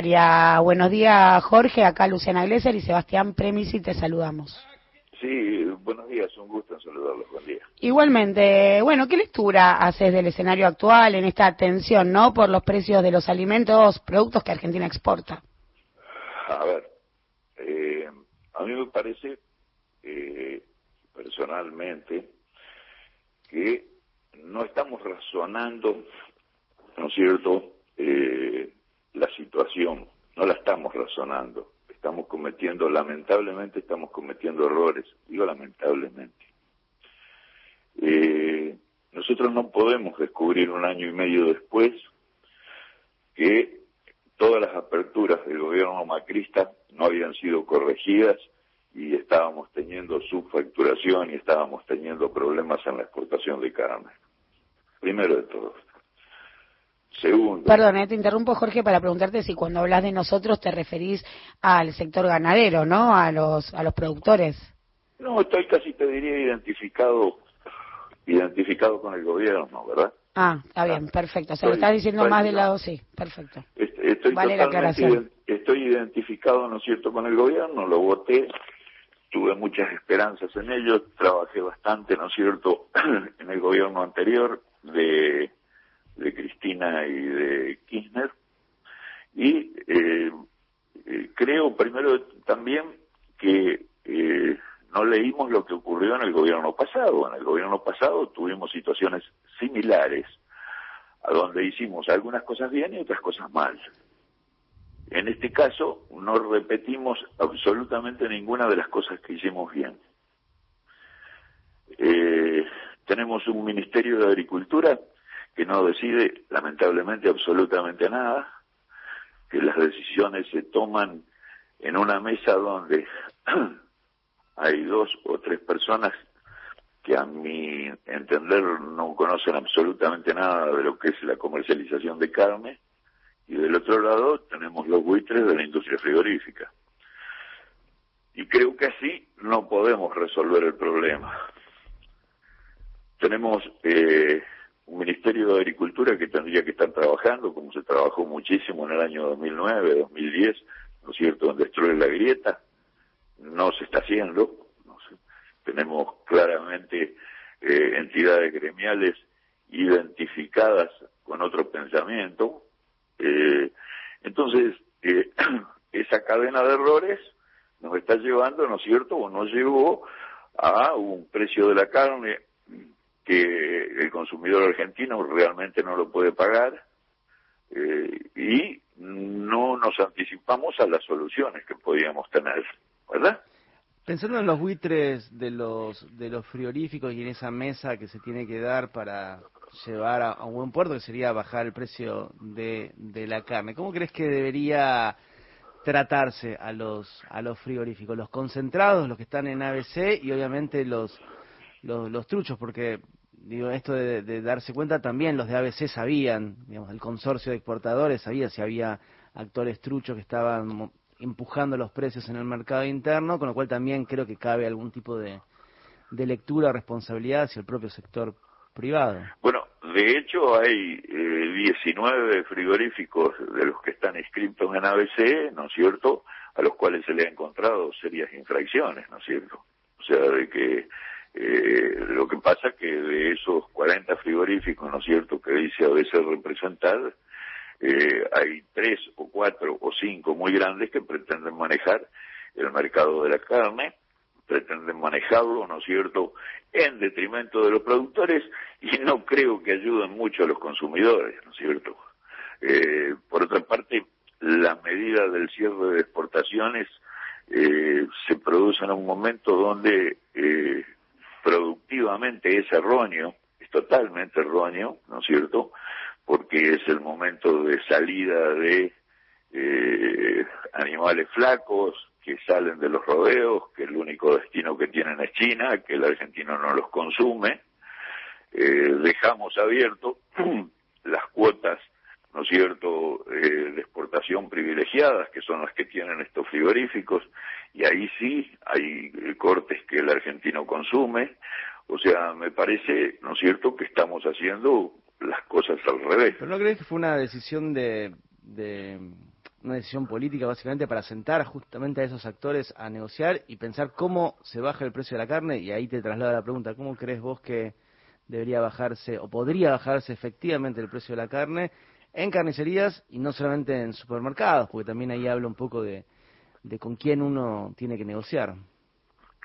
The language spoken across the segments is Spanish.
Buenos días, Jorge. Acá Luciana Glesser y Sebastián Premisi te saludamos. Sí, buenos días, un gusto en saludarlos, buen día. Igualmente, bueno, ¿qué lectura haces del escenario actual en esta tensión, no, por los precios de los alimentos, productos que Argentina exporta? A ver, eh, a mí me parece, eh, personalmente, que no estamos razonando, ¿no es cierto?, eh, la situación, no la estamos razonando. Estamos cometiendo, lamentablemente estamos cometiendo errores, digo lamentablemente. Eh, nosotros no podemos descubrir un año y medio después que todas las aperturas del gobierno macrista no habían sido corregidas y estábamos teniendo subfacturación y estábamos teniendo problemas en la exportación de carne. Primero de todo. Segundo. Perdón, eh, te interrumpo, Jorge, para preguntarte si cuando hablas de nosotros te referís al sector ganadero, ¿no? A los, a los productores. No, estoy casi, te diría, identificado, identificado con el gobierno, ¿verdad? Ah, está bien, perfecto. Se lo estás diciendo más del lado, sí, perfecto. Estoy, vale la aclaración. Estoy identificado, ¿no es cierto?, con el gobierno, lo voté, tuve muchas esperanzas en ello, trabajé bastante, ¿no es cierto?, en el gobierno anterior de de Cristina y de Kirchner. Y eh, eh, creo primero también que eh, no leímos lo que ocurrió en el gobierno pasado. En el gobierno pasado tuvimos situaciones similares, a donde hicimos algunas cosas bien y otras cosas mal. En este caso no repetimos absolutamente ninguna de las cosas que hicimos bien. tenemos un Ministerio de Agricultura que no decide lamentablemente absolutamente nada, que las decisiones se toman en una mesa donde hay dos o tres personas que a mi entender no conocen absolutamente nada de lo que es la comercialización de carne, y del otro lado tenemos los buitres de la industria frigorífica. Y creo que así no podemos resolver el problema. Tenemos eh, un Ministerio de Agricultura que tendría que estar trabajando, como se trabajó muchísimo en el año 2009, 2010, ¿no es cierto?, en destruir la grieta. No se está haciendo. Tenemos claramente eh, entidades gremiales identificadas con otro pensamiento. Eh, entonces, eh, esa cadena de errores nos está llevando, ¿no es cierto?, o nos llevó a un precio de la carne que el consumidor argentino realmente no lo puede pagar eh, y no nos anticipamos a las soluciones que podíamos tener, ¿verdad? Pensando en los buitres de los de los frigoríficos y en esa mesa que se tiene que dar para llevar a, un buen puerto, que sería bajar el precio de, de la carne, ¿cómo crees que debería tratarse a los a los frigoríficos, los concentrados, los que están en ABC y obviamente los los, los truchos, porque digo, esto de, darse cuenta también los de ABC sabían, digamos, el consorcio de exportadores sabía si había actores truchos que estaban empujando los precios en el mercado interno, con lo cual también creo que cabe algún tipo de, de lectura responsabilidad hacia el propio sector privado. Bueno, de hecho hay eh, 19 frigoríficos de los que están inscritos en ABC, ¿no es cierto?, a los cuales se le ha encontrado serias infracciones, ¿no es cierto? O sea, de que eh, lo que pasa que de esos 40 frigoríficos, ¿no es cierto?, que dice a veces representar, eh, hay tres o cuatro o cinco muy grandes que pretenden manejar el mercado de la carne, pretenden manejarlo, ¿no es cierto?, en detrimento de los productores y no creo que ayuden mucho a los consumidores, ¿no es cierto? Eh, por otra parte, la medida del cierre de exportaciones eh, se produce en un momento donde es erróneo, es totalmente erróneo, ¿no es cierto? Porque es el momento de salida de eh, animales flacos que salen de los rodeos, que el único destino que tienen es China, que el argentino no los consume. Eh, dejamos abierto las cuotas, ¿no es cierto?, eh, de exportación privilegiadas, que son las que tienen estos frigoríficos, y ahí sí hay cortes que el argentino consume. O sea, me parece, ¿no es cierto?, que estamos haciendo las cosas al revés. ¿Pero no crees que fue una decisión de, de una decisión política básicamente para sentar justamente a esos actores a negociar y pensar cómo se baja el precio de la carne y ahí te traslado la pregunta, ¿cómo crees vos que debería bajarse o podría bajarse efectivamente el precio de la carne en carnicerías y no solamente en supermercados, porque también ahí habla un poco de, de con quién uno tiene que negociar.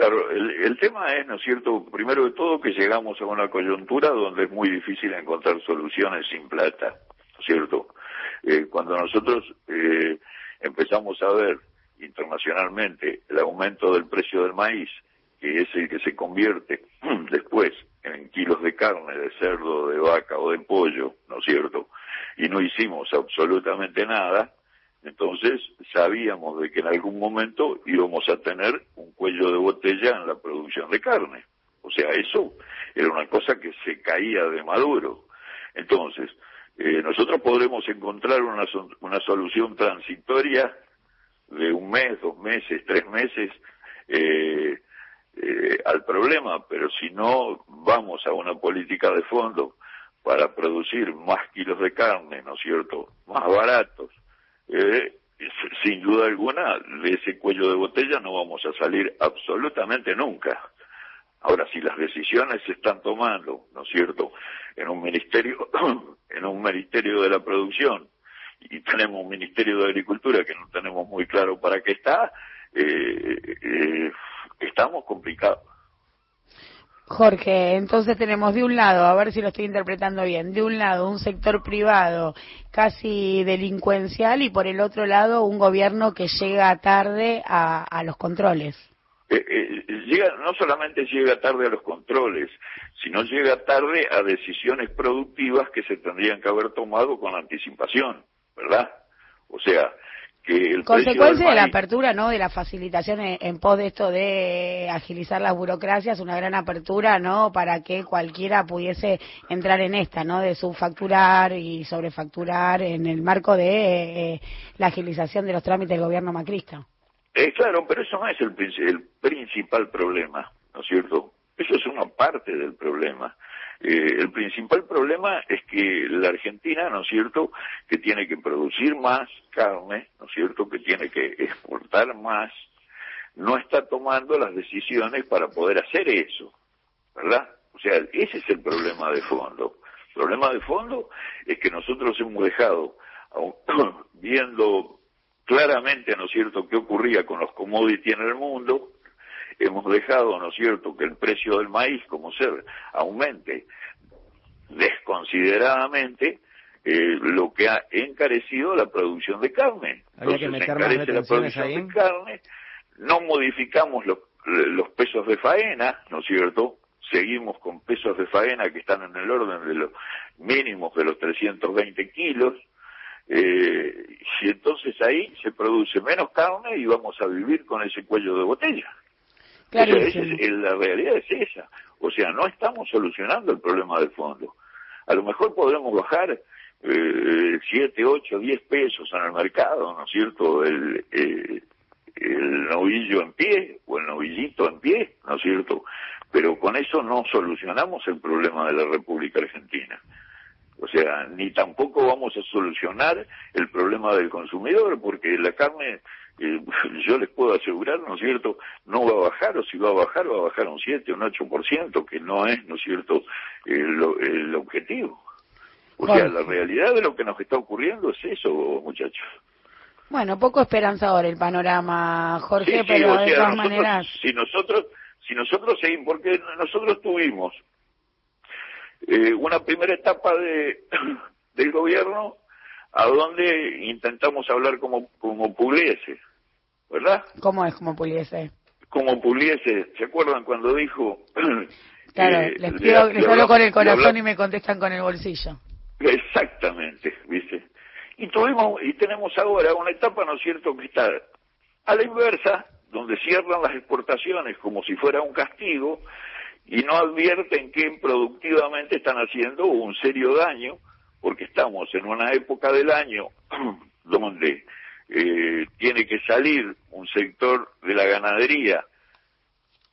Claro, el, tema es, ¿no es cierto?, primero de todo que llegamos a una coyuntura donde es muy difícil encontrar soluciones sin plata, ¿no es cierto? Eh, cuando nosotros eh, empezamos a ver internacionalmente el aumento del precio del maíz, que es el que se convierte después en kilos de carne, de cerdo, de vaca o de pollo, ¿no es cierto? Y no hicimos absolutamente nada, entonces sabíamos de que en algún momento íbamos a tener un cuello de botella en la producción de carne. O sea, eso era una cosa que se caía de maduro. Entonces, eh, nosotros podremos encontrar una, una solución transitoria de un mes, dos meses, tres meses eh, eh, al problema, pero si no vamos a una política de fondo para producir más kilos de carne, ¿no es cierto?, más baratos, eh, sin duda alguna, de ese cuello de botella no vamos a salir absolutamente nunca. Ahora, si las decisiones se están tomando, ¿no es cierto?, en un ministerio, en un ministerio de la producción, y tenemos un ministerio de agricultura que no tenemos muy claro para qué está, eh, eh, estamos complicados. Jorge, entonces tenemos de un lado, a ver si lo estoy interpretando bien, de un lado un sector privado casi delincuencial y por el otro lado un gobierno que llega tarde a, los controles. Eh, eh, llega, no solamente llega tarde a los controles, sino llega tarde a decisiones productivas que se tendrían que haber tomado con anticipación, ¿verdad? O sea, Consecuencia de la apertura, ¿no? De la facilitación en, pos de esto de agilizar las burocracias, una gran apertura, ¿no? Para que cualquiera pudiese entrar en esta, ¿no? De subfacturar y sobrefacturar en el marco de eh, la agilización de los trámites del gobierno macrista. Eh, claro, pero eso no es el, el principal problema, ¿no es cierto? Eso es una parte del problema. Eh, el principal problema es que la Argentina, ¿no es cierto?, que tiene que producir más carne, ¿no es cierto?, que tiene que exportar más, no está tomando las decisiones para poder hacer eso, ¿verdad? O sea, ese es el problema de fondo. El problema de fondo es que nosotros hemos dejado, viendo claramente, ¿no es cierto?, qué ocurría con los commodities en el mundo, hemos dejado, ¿no es cierto?, que el precio del maíz como ser aumente desconsideradamente eh, lo que ha encarecido la producción de carne. Entonces, encarece la producción de carne, no modificamos los, los pesos de faena, ¿no es cierto?, seguimos con pesos de faena que están en el orden de los mínimos de los 320 kilos, eh, y entonces ahí se produce menos carne y vamos a vivir con ese cuello de botella. Claro, la realidad es esa. O sea, no estamos solucionando el problema del fondo. A lo mejor podremos bajar eh, 7, 8, 10 pesos en el mercado, ¿no es cierto? El, eh, el novillo en pie o el novillito en pie, ¿no es cierto? Pero con eso no solucionamos el problema de la República Argentina. O sea, ni tampoco vamos a solucionar el problema del consumidor, porque la carne yo les puedo asegurar, ¿no es cierto?, no va a bajar, o si va a bajar, va a bajar un 7, un 8%, que no es, ¿no es cierto?, el, objetivo. O sea, la realidad de lo que nos está ocurriendo es eso, muchachos. Bueno, poco esperanzador el panorama, Jorge, pero de todas maneras... Si nosotros, si nosotros seguimos, porque nosotros tuvimos eh, una primera etapa de del gobierno a donde intentamos hablar como, como Pugliese, ¿verdad? ¿Cómo es como Pugliese? Como Pugliese, ¿se acuerdan cuando dijo... Claro, les, pido, les hablo con el corazón y me contestan con el bolsillo. Exactamente, ¿viste? Y tuvimos, y tenemos ahora una etapa, ¿no es cierto?, que está a la inversa, donde cierran las exportaciones como si fuera un castigo y no advierten que productivamente están haciendo un serio daño porque estamos en una época del año donde eh, tiene que salir un sector de la ganadería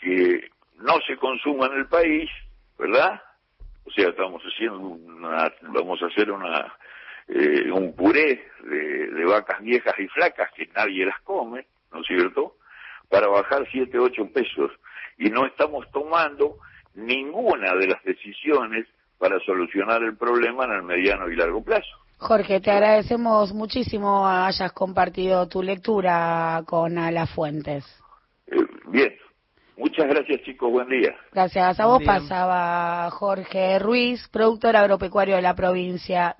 que no se consuma en el país, ¿verdad? O sea, estamos haciendo una, vamos a hacer una eh, un puré de, vacas viejas y flacas que nadie las come, ¿no es cierto?, para bajar 7, 8 pesos. Y no estamos tomando ninguna de las decisiones para solucionar el problema en el mediano y largo plazo. Jorge, te agradecemos muchísimo hayas compartido tu lectura con las fuentes. Eh, bien, muchas gracias chicos, buen día. Gracias a vos pasaba Jorge Ruiz, productor agropecuario de la provincia.